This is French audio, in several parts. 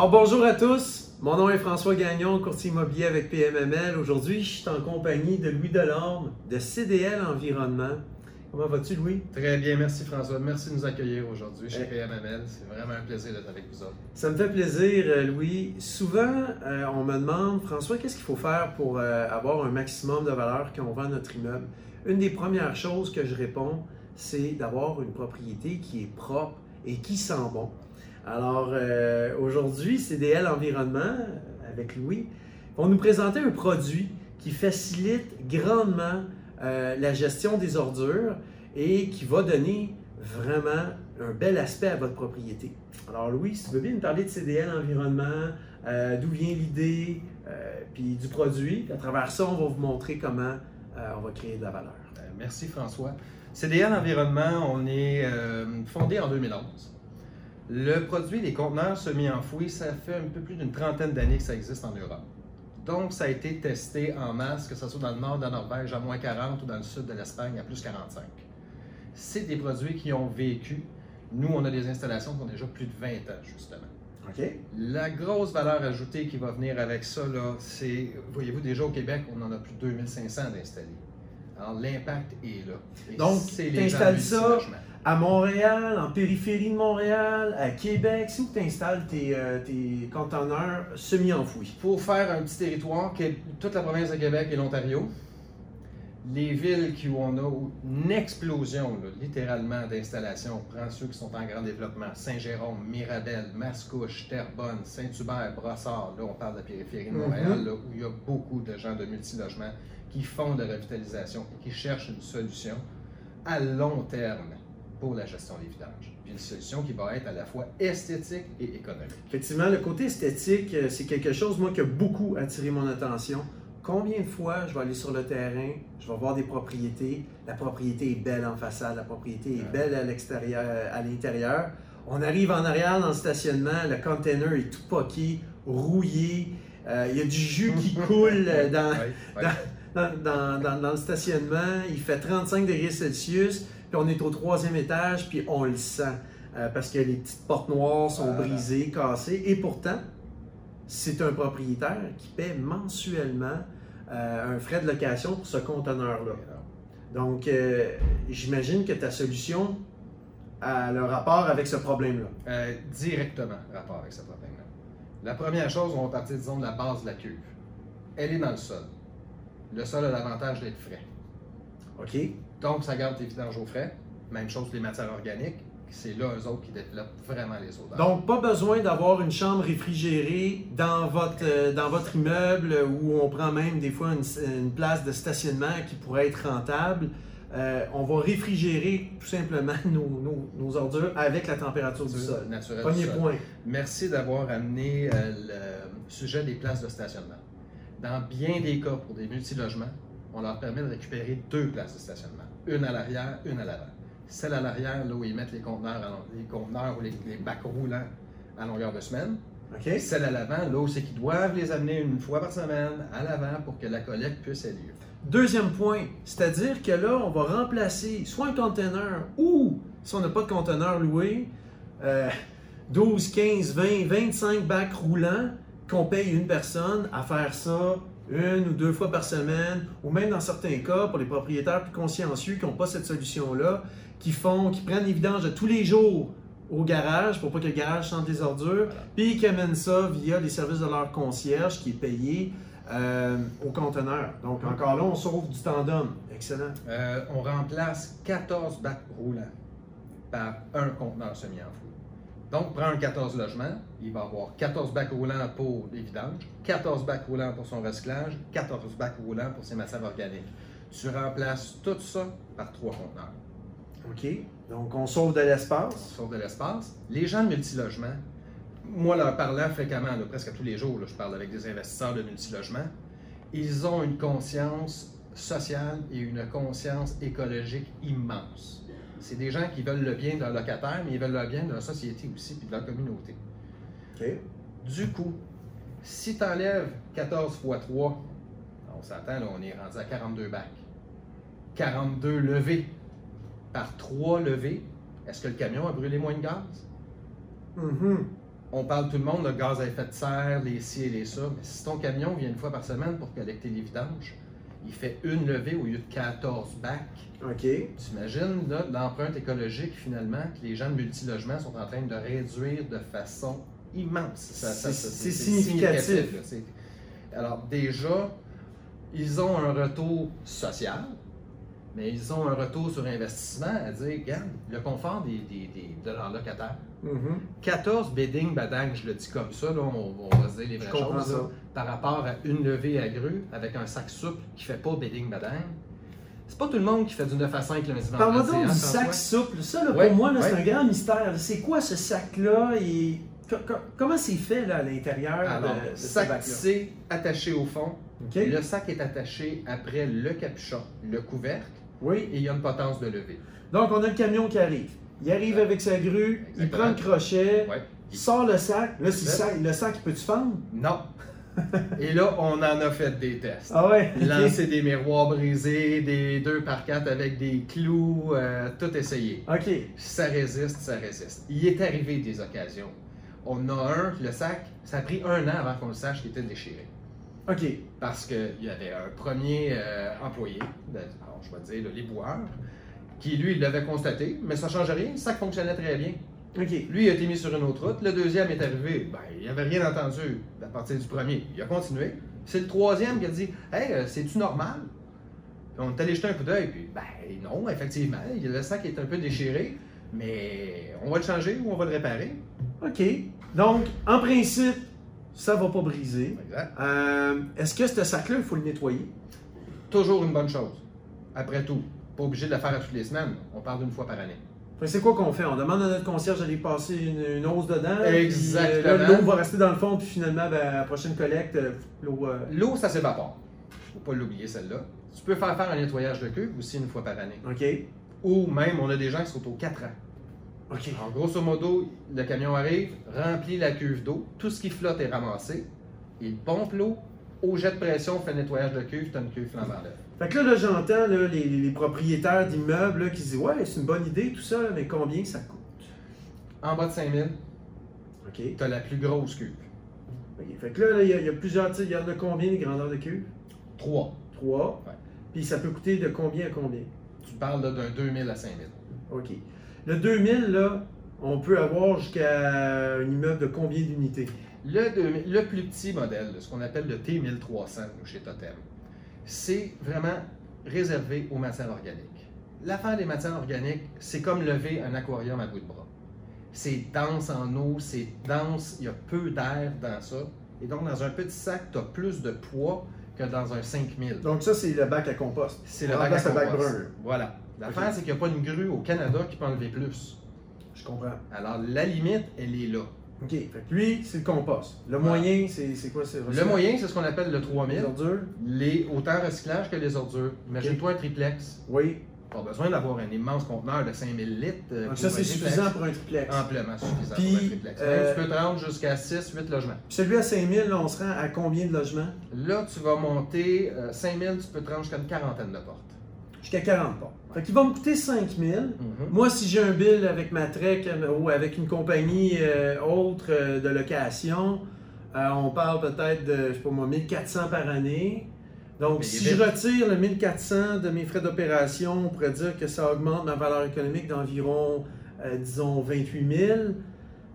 Alors bonjour à tous, mon nom est François Gagnon, courtier immobilier avec PMML. Aujourd'hui, je suis en compagnie de Louis Delorme de CDL Environnement. Comment vas-tu Louis? Très bien, merci François. Merci de nous accueillir aujourd'hui chez Eh. PMML. C'est vraiment un plaisir d'être avec vous autres. Ça me fait plaisir euh, Louis. Souvent, euh, on me demande, François, qu'est-ce qu'il faut faire pour euh, avoir un maximum de valeur quand on vend notre immeuble? Une des premières choses que je réponds, c'est d'avoir une propriété qui est propre et qui sent bon. Alors euh, aujourd'hui, CDL Environnement, euh, avec Louis, vont nous présenter un produit qui facilite grandement euh, la gestion des ordures et qui va donner vraiment un bel aspect à votre propriété. Alors Louis, si tu veux bien nous parler de CDL Environnement, d'où vient l'idée, puis du produit. À travers ça, on va vous montrer comment on va créer de la valeur. Euh, Merci François. CDL Environnement, on est fondé en 2011. Le produit des conteneurs semi-enfouis, ça fait un peu plus d'une trentaine d'années que ça existe en Europe. Donc, ça a été testé en masse, que ce soit dans le nord de la Norvège à moins 40 ou dans le sud de l'Espagne à plus 45. C'est des produits qui ont vécu. Nous, on a des installations qui ont déjà plus de 20 ans, justement. OK? La grosse valeur ajoutée qui va venir avec ça, c'est, voyez-vous, déjà au Québec, on en a plus de 2500 d'installés. Alors, l'impact est là. Et Donc, c'est les gens t'installes du ça. À Montréal, en périphérie de Montréal, à Québec, c'est où tu installes tes, euh, tes conteneurs semi-enfouis? Pour faire un petit territoire, qui est toute la province de Québec et l'Ontario, les villes qui où on a une explosion, là, littéralement, d'installations, on prend ceux qui sont en grand développement, Saint-Jérôme, Mirabel, Mascouche, Terrebonne, Saint-Hubert, Brossard, là on parle de la périphérie de Mhm. Montréal, là, où il y a beaucoup de gens de multilogement qui font de la revitalisation et qui cherchent une solution à long terme pour la gestion des vidanges. Puis une solution qui va être à la fois esthétique et économique. Effectivement, le côté esthétique, euh, c'est quelque chose, moi, qui a beaucoup attiré mon attention. Combien de fois je vais aller sur le terrain, je vais voir des propriétés, la propriété est belle en façade, la propriété est belle à l'extérieur, à l'intérieur. On arrive en arrière dans le stationnement, le container est tout poqué, rouillé, euh, il y a du jus qui coule dans, Oui, oui. dans, dans- dans- dans le stationnement, il fait 35 degrés Celsius, puis on est au troisième étage, puis on le sent. euh, parce que les petites portes noires sont Voilà. brisées, cassées, et pourtant, c'est un propriétaire qui paie mensuellement euh, un frais de location pour ce conteneur-là. Donc, euh, j'imagine que ta solution a le rapport avec ce problème-là. Directement rapport avec ce problème-là. La première chose, on va partir, disons, de la base de la cuve. Elle est dans le sol. Le sol a l'avantage d'être frais. OK? Donc, ça garde tes vidanges au frais. Même chose pour les matières organiques. C'est là, eux autres, qui développent vraiment les odeurs. Donc, pas besoin d'avoir une chambre réfrigérée dans votre, euh, dans votre immeuble où on prend même des fois une, une place de stationnement qui pourrait être rentable. Euh, on va réfrigérer tout simplement nos, nos- nos ordures avec la température du sol. naturel Premier du sol. point. Merci d'avoir amené euh, le sujet des places de stationnement. Dans bien des cas, pour des multilogements, on leur permet de récupérer deux places de stationnement. Une à l'arrière, une à l'avant. Celle à l'arrière, là où ils mettent les conteneurs, à les conteneurs ou les, les bacs roulants à longueur de semaine. OK? Celle à l'avant, là où c'est qu'ils doivent les amener une fois par semaine à l'avant pour que la collecte puisse avoir lieu. Deuxième point, c'est-à-dire que là, on va remplacer soit un conteneur ou, si on n'a pas de conteneur loué, euh, 12, 15, 20, 25 bacs roulants qu'on paye une personne à faire ça une ou deux fois par semaine, ou même dans certains cas, pour les propriétaires plus consciencieux qui n'ont pas cette solution-là, qui font, qui prennent les vidanges de tous les jours au garage pour pas que le garage sente les ordures, puis qui amènent ça via les services de leur concierge qui est payé euh, au conteneur. Donc encore là, on sauve du temps d'homme. Excellent. Euh, on remplace 14 bacs roulants par un conteneur semi-enfoui. Donc, prends un 14 logements, il va avoir 14 bacs roulants pour les vidanges, 14 bacs roulants pour son recyclage, 14 bacs roulants pour ses matières organiques. Tu remplaces tout ça par trois conteneurs. OK. Donc on sauve de On l'espace. sauve de l'espace. Les gens de multilogement, moi leur parlant fréquemment, là, presque tous les jours, là, je parle avec des investisseurs de multilogement, ils ont une conscience sociale et une conscience écologique immense. C'est des gens qui veulent le bien de leur locataire, mais ils veulent le bien de leur société aussi, puis de leur communauté. Du coup, si tu enlèves 14 x 3, on s'attend, là, on est rendu à 42 bacs. 42 levées par 3 levées, est-ce que le camion a brûlé moins de gaz? Mhm. on parle tout le monde de gaz à effet de serre, les ci et les ça, mais si ton camion vient une fois par semaine pour collecter les vidanges, il fait une levée au lieu de 14 bacs. OK. T'imagines là, l'empreinte écologique finalement que les gens de multilogement sont en train de réduire de façon immense. C'est- significatif. Alors déjà, ils ont un retour social, mais ils ont un retour sur investissement à dire, regarde, le confort des, des- des- de leurs locataires. Mhm. 14 bedding badang, je le dis comme ça, là, on, on va se dire les vraies choses, là, par rapport à une levée à grue avec un sac souple qui fait pas bedding badang. C'est pas tout le monde qui fait du 9 à 5 lundi Parle-moi donc hein, du sac souple. Ça, là, Ouais, pour moi, là, c'est un grand mystère. C'est quoi ce sac-là et co- co- comment c'est fait là, à l'intérieur Alors, de, de ce sac bac-là? C attaché au fond. Le sac est attaché après le capuchon, le couvercle, Oui. et il y a une potence de levée. Donc, on a le camion qui arrive. Il arrive avec sa grue, il prend le crochet, Ouais. il sort le sac. Là, c'est le sac, le sac, il peut-tu fendre? Non. et là, on en a fait des tests. Ah ouais? Lancer des miroirs brisés, des 2 par 4 avec des clous, euh, tout essayé. OK. Ça résiste, ça résiste. Il est arrivé des occasions. On a un, le sac, ça a pris un an avant qu'on le sache qu'il était déchiré. OK. Parce qu'il y avait un premier euh, employé, de- alors, je vais dire le l'éboueur, qui lui il l'avait constaté, mais ça ne change rien, le sac fonctionnait très bien. Lui il a été mis sur une autre route, le deuxième est arrivé, ben, il n'avait rien entendu à partir du premier. Il a continué. C'est le troisième qui a dit Hey, euh, c'est-tu normal Puis on est allé jeter un coup d'œil, puis ben non, effectivement, le sac est un peu déchiré, mais on va le changer ou on va le réparer. OK. Donc, en principe, ça va pas briser. Exact. Euh, Est-ce que ce sac-là, il faut le nettoyer? Toujours une bonne chose. Après tout, pas obligé de le faire à toutes les semaines, on parle d'une fois par année. C'est quoi qu'on fait? On demande à notre concierge d'aller passer une, une hausse dedans. euh, Exactement. L'eau va rester dans le fond, puis finalement, ben, à la prochaine collecte, euh, l'eau. euh, L'eau, ça s'évapore. Faut pas l'oublier, celle-là. Tu peux faire faire un nettoyage de cuve aussi une fois par année. OK. Ou même, on a des gens qui sont aux 4 ans. OK. En grosso modo, le camion arrive, remplit la cuve d'eau, tout ce qui flotte est ramassé, il pompe l'eau, au jet de pression, fait nettoyage de cuve, tu as une cuve flambant. Fait que là, là j'entends les, les propriétaires d'immeubles qui se disent Ouais, c'est une bonne idée, tout ça, mais combien ça coûte? En bas de 5000, OK. tu as la plus grosse cuve. OK. Fait que là, il y, a- il y a plusieurs. sais, Il y en a combien les grandeurs de cuve? 3. Trois. Ouais. Puis ça peut coûter de combien à combien? Tu parles d'un 2000 à 5000. OK. Le 2000, là, on peut avoir jusqu'à un immeuble de combien d'unités? Le, 2000 le plus petit modèle, ce qu'on appelle le T1300 nous, chez Totem, c'est vraiment réservé aux matières organiques. L'affaire des matières organiques, c'est comme lever un aquarium à bout de bras. C'est dense en eau, c'est dense, il y a peu d'air dans ça. Et donc, dans un petit sac, tu as plus de poids que dans un 5000. Donc, ça, c'est le bac à compost. C'est le On bac à bac compost. brun. Voilà. L'affaire, c'est qu'il n'y a pas une grue au Canada qui peut enlever plus. Je comprends. Alors, la limite, elle est là. OK. Fait que lui, c'est le compost. Le moyen, c'est quoi? Le moyen, c'est ce qu'on appelle le Les 3000. ordures? Les, autant recyclage que les ordures. Imagine-toi un triplex. Oui. Pas besoin d'avoir un immense conteneur de 5000 litres. euh, Donc, pour ça, un c'est suffisant pour un triplex. Amplement suffisant Puis, pour un triplex. euh, tu peux te rendre jusqu'à 6-8 logements. Puis celui à 5000, là, on se rend à combien de logements? Là, tu vas monter euh, 5000, tu peux te rendre jusqu'à une quarantaine de portes. Jusqu'à 40 portes. Fait qu'il va me coûter 5000. Mhm. Moi, si j'ai un bill avec ma Trek euh, ou avec une compagnie euh, autre euh, de location, euh, on parle peut-être de, je sais pas moi, 1400 par année. Donc, Mais si je retire le 1400 de mes frais d'opération, on pourrait dire que ça augmente ma valeur économique d'environ, disons, 28 000.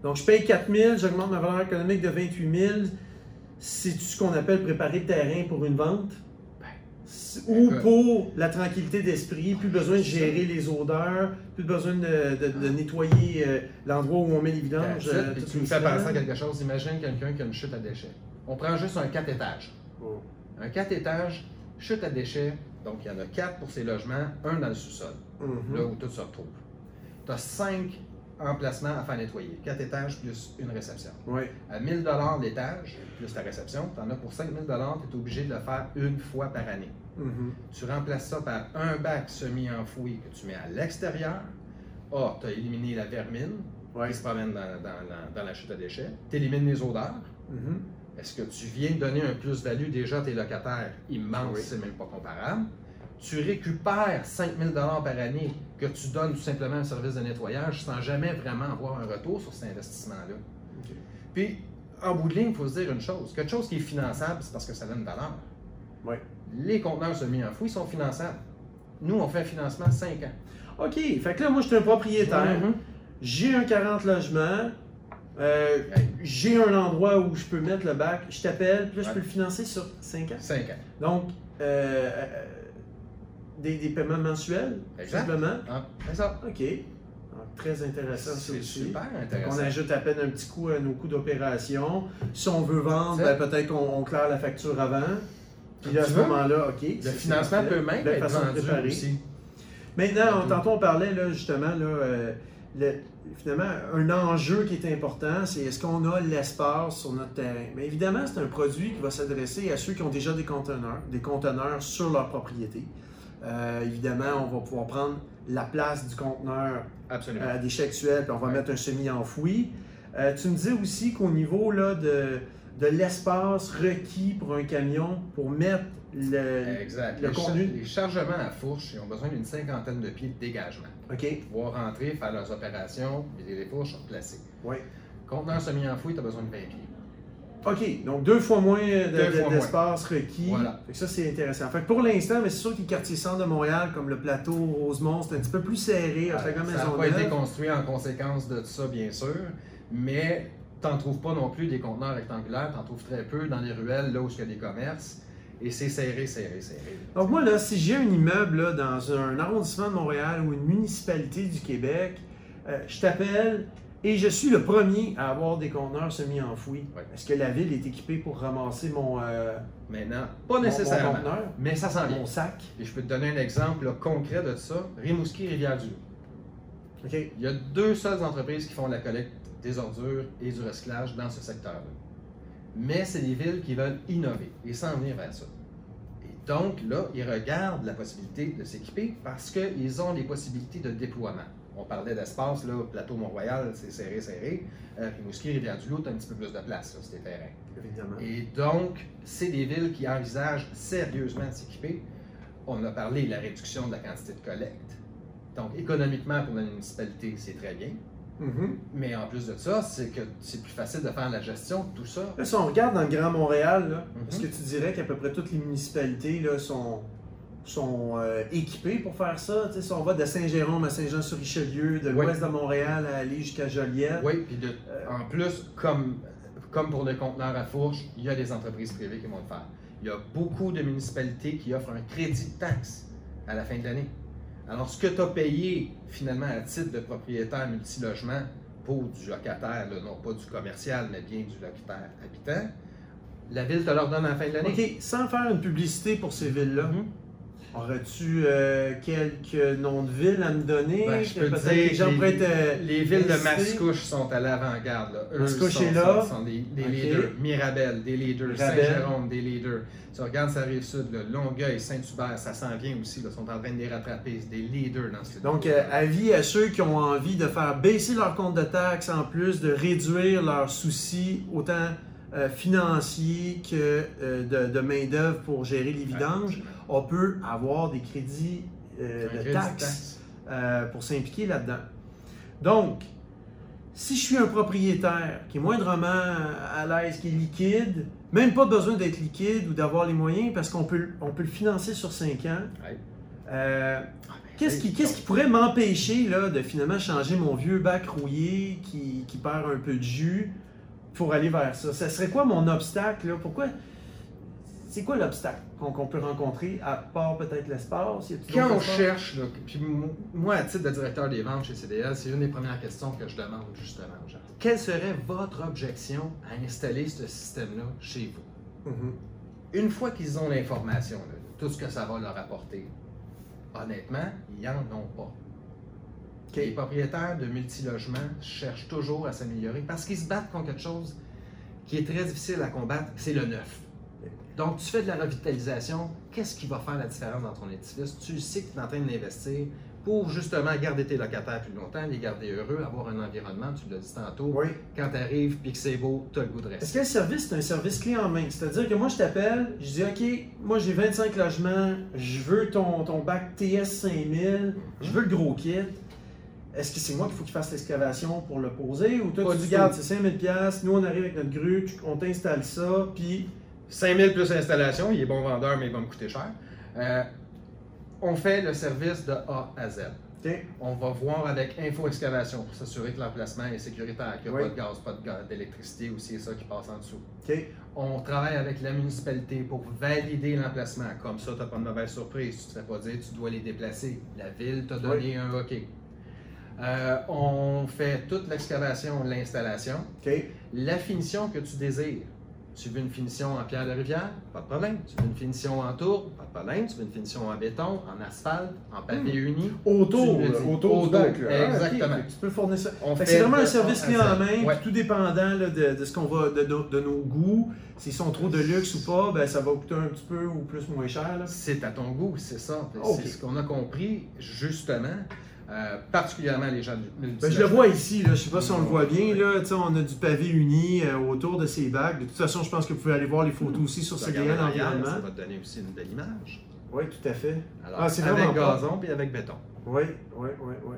Donc, je paye 4 000, j'augmente ma valeur économique de 28 000. C'est-tu ce qu'on appelle préparer le terrain pour une vente? Ou pour la tranquillité d'esprit, plus besoin de gérer les odeurs, plus besoin de, de- de nettoyer euh, l'endroit où on met les vidanges. euh, tu me fais penser à quelque chose. Imagine quelqu'un qui a une chute à déchets. On prend juste un 4 étages. Bon. Un 4 étages, chute à déchets. Donc, il y en a 4 pour ces logements, un dans le sous-sol. Mhm. là où tout se retrouve. Tu as 5 emplacements à faire nettoyer. 4 étages plus une réception. Ouais. À 1000 l'étage, plus ta réception, tu en as pour 5000 tu es obligé de le faire une fois par année. Mhm. Tu remplaces ça par un bac semi-enfoui que tu mets à l'extérieur. Ah, tu as éliminé la vermine Ouais. qui se promène dans, dans- dans- dans la chute à déchets. Tu élimines les odeurs. Mhm. Est-ce que tu viens de donner un plus-value? Déjà à tes locataires immense, Oui. c'est même pas comparable. Tu récupères 5000 dollars par année que tu donnes tout simplement un service de nettoyage sans jamais vraiment avoir un retour sur cet investissement-là. Puis, en bout de ligne, il faut se dire une chose. Quelque chose qui est finançable, c'est parce que ça donne une valeur. Oui. Les conteneurs semi-enfouis sont finançables. Nous, on fait un financement 5 ans. OK. Fait que là, moi, je suis un propriétaire. Mhm. J'ai un 40 logements. euh, j'ai un endroit où je peux mettre le bac. Je t'appelle. Puis là, je peux le financer sur 5 ans. 5 ans. Donc, euh, euh, des, des paiements mensuels, Exact. simplement? Ah, c'est ça. OK. Très intéressant, ça aussi. super On intéressant. ajoute à peine un petit coup à nos coûts d'opération. Si on veut vendre, ben, peut-être qu'on on claire la facture avant. Puis à ce moment-là, OK. Le financement peut même être vendu aussi. Maintenant, Mhm. tantôt on parlait là, justement, là, euh, le- finalement, un enjeu qui est important, c'est est-ce qu'on a l'espace sur notre terrain? Mais évidemment, c'est un produit qui va s'adresser à ceux qui ont déjà des conteneurs, des conteneurs sur leur propriété. Euh, évidemment, on va pouvoir prendre la place du conteneur à déchets actuels, puis on va Ouais. mettre un semi-enfoui. Euh, tu me disais aussi qu'au niveau là, de, de l'espace requis pour un camion pour mettre le. exact. le les, char- contenu- les chargements à fourche, ils ont besoin d'une cinquantaine de pieds de dégagement. OK. Pouvoir rentrer, faire leurs opérations, vider les fourches, replacer. Oui. Conteneur semi-enfoui, tu as besoin de 20 pieds. OK, donc deux fois moins de- de- d'espace requis. Voilà. Fait que ça, c'est intéressant. Fait que pour l'instant, mais c'est sûr que les quartiers centre de Montréal, comme le plateau Rosemont, c'est un petit peu plus serré. Ça n'a pas été construit en conséquence de ça, bien sûr, mais tu n'en trouves pas non plus des conteneurs rectangulaires, tu en trouves très peu dans les ruelles, là où il y a des commerces, et c'est serré, serré, serré. Donc moi, là, si j'ai un immeuble là, dans un arrondissement de Montréal ou une municipalité du Québec, euh, je t'appelle et je suis le premier à avoir des conteneurs semi-enfouis. Ouais. Est-ce que la ville est équipée pour ramasser mon, euh, Maintenant, pas nécessairement, mon conteneur, mais ça s'en vient. mon sac? Et je peux te donner un exemple concret de ça. Rimouski, Rivière-du-Loup. Il y a deux seules entreprises qui font la collecte des ordures et du recyclage dans ce secteur-là. Mais c'est des villes qui veulent innover et s'en venir vers ça. Et donc, là, ils regardent la possibilité de s'équiper parce qu'ils ont les possibilités de déploiement. On parlait d'espace, là, plateau Mont-Royal, c'est serré, serré. Euh, Rimouski, Rivière-du-Loup, tu un petit peu plus de place, c'est des terrains. Évidemment. Et donc, c'est des villes qui envisagent sérieusement de s'équiper. On a parlé de la réduction de la quantité de collecte. Donc, économiquement, pour la municipalité, c'est très bien. Mhm. Mais en plus de ça, c'est que c'est plus facile de faire la gestion de tout ça. Là, si on regarde dans le Grand Montréal, Mhm. est-ce que tu dirais qu'à peu près toutes les municipalités là, sont, sont euh, équipées pour faire ça? Tu sais, si on va de Saint-Jérôme à Saint-Jean-sur-Richelieu, de Oui. l'ouest de Montréal à aller jusqu'à Joliette. Oui, puis Euh, en plus, comme, comme pour le conteneur à fourche, il y a des entreprises privées qui vont le faire. Il y a beaucoup de municipalités qui offrent un crédit de taxe à la fin de l'année. Alors, ce que tu as payé finalement à titre de propriétaire multilogement pour du locataire, là, non pas du commercial, mais bien du locataire habitant, la ville te leur donne à la fin de l'année. OK, sans faire une publicité pour ces villes-là, Mhm. Aurais-tu euh, quelques noms de villes à me donner? Ben, je peux te dire les gens les, être, euh, les villes de? Mascouche sont à l'avant-garde. Mascouche sont, est là. sont- sont des, leaders. Mirabel, des leaders. Saint-Jérôme, des leaders. Tu regardes, ça arrive sud. là. Longueuil, Saint-Hubert, ça s'en vient aussi. Ils sont en train de les rattraper. C'est des leaders dans ce Donc, euh, avis à ceux qui ont envie de faire baisser leur compte de taxes en plus, de réduire leurs soucis, autant euh, financiers que euh, de, de main-d'œuvre pour gérer les vidanges, on peut avoir des crédits euh, de taxes taxe. euh, pour s'impliquer là-dedans. Donc, si je suis un propriétaire qui est moindrement à l'aise, qui est liquide, même pas besoin d'être liquide ou d'avoir les moyens parce qu'on peut, on peut le financer sur 5 ans. Ouais. euh, Qu'est-ce qui, Hey, qu'est-ce qui pourrait m'empêcher là, de finalement changer mon vieux bac rouillé qui, qui perd un peu de jus pour aller vers ça? Ça serait quoi mon obstacle? Là? Pourquoi? C'est quoi l'obstacle qu'on, peut rencontrer à part peut-être l'espace? Quand on cherche, là, puis moi, à titre de directeur des ventes chez CDL, c'est une des premières questions que je demande justement aux gens. Quelle serait votre objection à installer ce système-là chez vous? Mhm. Une fois qu'ils ont l'information, tout ce que ça va leur apporter, honnêtement, ils n'en ont pas. OK. Les propriétaires de multilogements cherchent toujours à s'améliorer parce qu'ils se battent contre quelque chose qui est très difficile à combattre, c'est le neuf. Donc, tu fais de la revitalisation, qu'est-ce qui va faire la différence dans ton édifice? Tu sais que tu es en train d'investir pour justement garder tes locataires plus longtemps, les garder heureux, avoir un environnement, tu l'as dit tantôt, Oui. quand tu arrives puis que c'est beau, tu as le goût de Est-ce rester. que le service, c'est un service clé en main? C'est-à-dire que moi, je t'appelle, je dis, OK, moi, j'ai 25 logements, je veux ton, ton bac TS 5000, je veux le gros kit. Est-ce que c'est moi qu'il faut qu'il fasse l'excavation pour le poser ou toi Pas tu du dis, regarde, tout. c'est 5000 pièces, nous on arrive avec notre grue, tu- on t'installe ça, puis 5000 plus installation, il est bon vendeur, mais il va me coûter cher. Euh, on fait le service de A à Z. OK. On va voir avec Info Excavation pour s'assurer que l'emplacement est sécuritaire, qu'il n'y a Oui. pas de gaz, pas de ga- d'électricité ou c'est ça qui passe en dessous. OK. On travaille avec la municipalité pour valider l'emplacement. Comme ça, tu n'as pas de mauvaise surprise. Tu ne te fais pas dire tu dois les déplacer. La ville t'a donné un OK. Euh, on fait toute l'excavation, l'installation. La finition que tu désires. Tu veux une finition en pierre de rivière? Pas de problème. Tu veux une finition en tour? Pas de problème. Tu veux une finition en béton, en asphalte, en papier uni? Autour, autour du Autour. Ah, exactement. tu peux fournir ça. C'est vraiment un service clé en main, Ouais. tout dépendant là, de, de ce qu'on va, de, nos- de nos goûts, s'ils sont trop de luxe ou pas, ben ça va coûter un petit peu ou plus moins cher. C'est à ton goût, c'est ça. C'est ce qu'on a compris, justement, euh, particulièrement les gens du Ben, je le vois ici, là, je sais pas si on le voit bien, là, tu sais, on a du pavé uni euh, autour de ces bacs. De toute façon, je pense que vous pouvez aller voir les photos aussi sur Tu CDN regardes en arrière, Ça Environnement. va te donner aussi une belle image. Oui, tout à fait. Alors, Ah, c'est avec gazon puis avec béton. Oui, oui, oui, oui.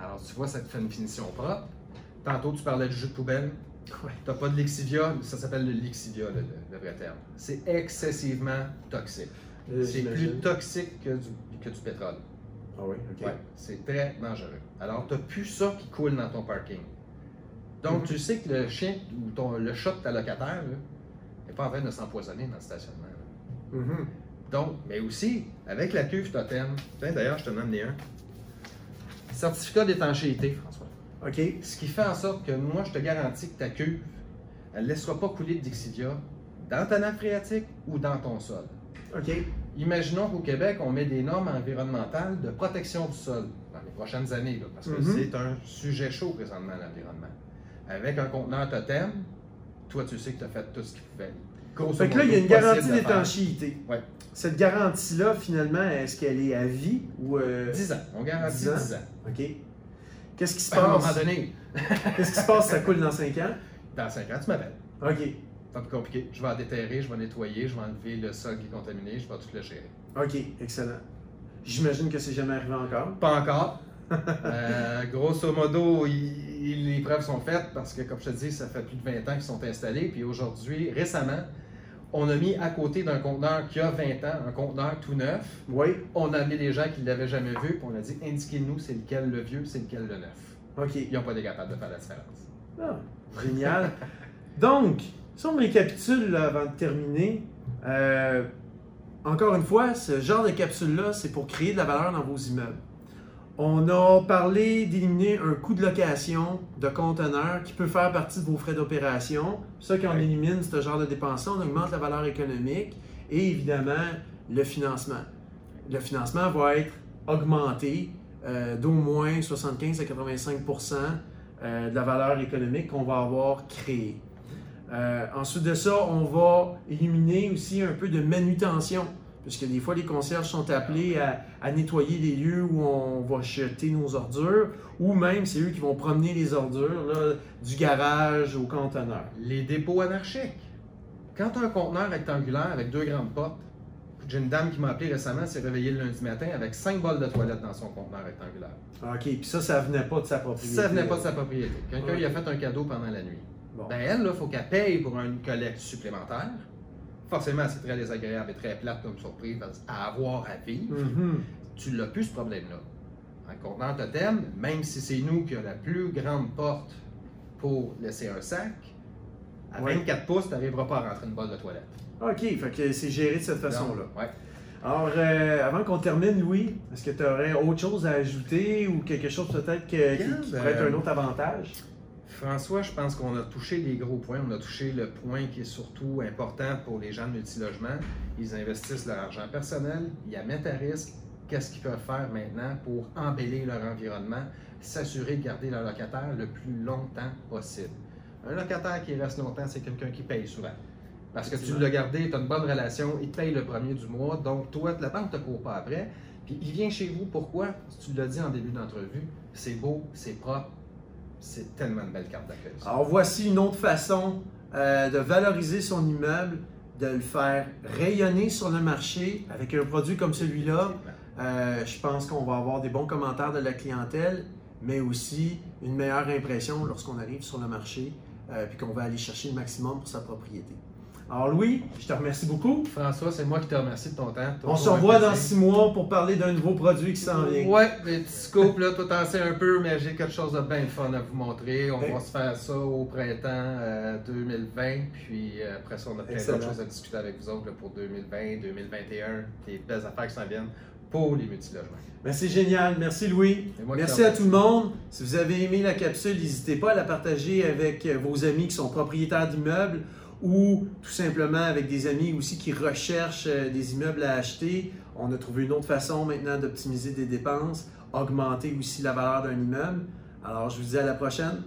Alors, tu vois, ça te fait une finition propre. Tantôt, tu parlais du jus de poubelle. Ouais. Tu n'as pas de lixivia, ça s'appelle le lixivia, le, vrai terme. C'est excessivement toxique. Euh, C'est plus toxique que du, que du pétrole. Ah oui, ok. Ouais, c'est très dangereux. Alors, tu n'as plus ça qui coule dans ton parking. Donc, Mhm. tu sais que le chien ou ton, le chat de ta locataire n'est pas en train de s'empoisonner dans le stationnement. Mhm. Donc, mais aussi, avec la cuve totem, tiens, d'ailleurs, je te demande un. Certificat d'étanchéité, François. OK. Ce qui fait en sorte que moi, je te garantis que ta cuve, elle ne laissera pas couler de dixivia dans ta nappe phréatique ou dans ton sol. OK. Imaginons qu'au Québec, on met des normes environnementales de protection du sol dans les prochaines années, là, parce que Mhm. c'est un sujet chaud présentement, l'environnement. Avec un conteneur totem, toi, tu sais que tu as fait tout ce qu'il pouvait. Fait que là, il y a une garantie d'étanchéité. Ouais. Cette garantie-là, finalement, est-ce qu'elle est à vie ou. euh, 10 ans. On garantit 10 10 ans. ans. OK. Qu'est-ce qui se Ben, à un moment passe? donné, Qu'est-ce qui se passe si ça coule dans 5 ans? dans 5 ans, tu m'appelles. OK. Pas plus compliqué. Je vais en déterrer, je vais nettoyer, je vais enlever le sol qui est contaminé, je vais tout le gérer. OK, excellent. J'imagine que c'est jamais arrivé encore. Pas encore. Euh, grosso modo, il- il- les preuves sont faites parce que, comme je te dis, ça fait plus de 20 ans qu'ils sont installés. Puis aujourd'hui, récemment, on a mis à côté d'un conteneur qui a 20 ans, un conteneur tout neuf. Oui. On a amené des gens qui ne l'avaient jamais vu, puis on a dit indiquez-nous c'est lequel le vieux, c'est lequel le neuf. OK. Ils n'ont pas été capables de faire la différence. Ah, génial. Donc, si on récapitule là, avant de terminer, euh, encore une fois, ce genre de capsule-là, c'est pour créer de la valeur dans vos immeubles. On a parlé d'éliminer un coût de location de conteneur qui peut faire partie de vos frais d'opération. Ça, quand on élimine ce genre de dépenses on augmente la valeur économique et évidemment le financement. Le financement va être augmenté euh, d'au moins 75 à 85% euh, de la valeur économique qu'on va avoir créée. Euh, ensuite de ça, on va éliminer aussi un peu de manutention, puisque des fois les concierges sont appelés à, à nettoyer les lieux où on va jeter nos ordures, ou même c'est eux qui vont promener les ordures là, du garage au conteneur. Les dépôts anarchiques. Quand un conteneur rectangulaire avec deux grandes portes, j'ai une dame qui m'a appelé récemment, s'est réveillée le lundi matin avec cinq bols de toilette dans son conteneur rectangulaire. OK, puis ça, ça venait pas de sa propriété. Ça venait pas de sa propriété. Quelqu'un lui a fait un cadeau pendant la nuit. Bon. Ben elle, il faut qu'elle paye pour une collecte supplémentaire. Forcément, c'est très désagréable et très plate comme surprise à avoir à vivre. Mhm. Tu l'as plus ce problème-là. Un conteneur totem, même si c'est nous qui avons la plus grande porte pour laisser un sac, à Ouais. 24 pouces, tu n'arriveras pas à rentrer une bolle de toilette. OK, fait que c'est géré de cette façon-là. Ouais. Alors, euh, avant qu'on termine, Louis, est-ce que tu aurais autre chose à ajouter ou quelque chose peut-être que- qui, pourrait être euh, un autre avantage? François, je pense qu'on a touché les gros points. On a touché le point qui est surtout important pour les gens de multilogement. Ils investissent leur argent personnel, ils la mettent à risque. Qu'est-ce qu'ils peuvent faire maintenant pour embellir leur environnement, s'assurer de garder leur locataire le plus longtemps possible? Un locataire qui reste longtemps, c'est quelqu'un qui paye souvent. Parce que tu l'as gardé, tu as une bonne relation, il te paye le premier du mois, donc toi, la banque ne te court pas après. Puis il vient chez vous, pourquoi? Tu l'as dit en début d'entrevue, c'est beau, c'est propre, c'est tellement une belle carte d'accueil. Alors, voici une autre façon euh, de valoriser son immeuble, de le faire rayonner sur le marché avec un produit comme celui-là. Euh, je pense qu'on va avoir des bons commentaires de la clientèle, mais aussi une meilleure impression lorsqu'on arrive sur le marché euh, puis qu'on va aller chercher le maximum pour sa propriété. Alors Louis, je te remercie beaucoup. François, c'est moi qui te remercie de ton temps. On se revoit dans six mois pour parler d'un nouveau produit qui s'en vient. Ouais, les petits scopes, là, tout en un peu, mais j'ai quelque chose de bien fun à vous montrer. On va se faire ça au printemps 2020, puis euh, après ça, on a plein d'autres choses à discuter avec vous autres pour 2020, 2021, des belles affaires qui s'en viennent pour les multilogements. Ben, c'est génial. Merci Louis. Merci à tout le monde. Si vous avez aimé la capsule, n'hésitez pas à la partager avec vos amis qui sont propriétaires d'immeubles ou tout simplement avec des amis aussi qui recherchent euh, des immeubles à acheter. On a trouvé une autre façon maintenant d'optimiser des dépenses, augmenter aussi la valeur d'un immeuble. Alors, je vous dis à la prochaine.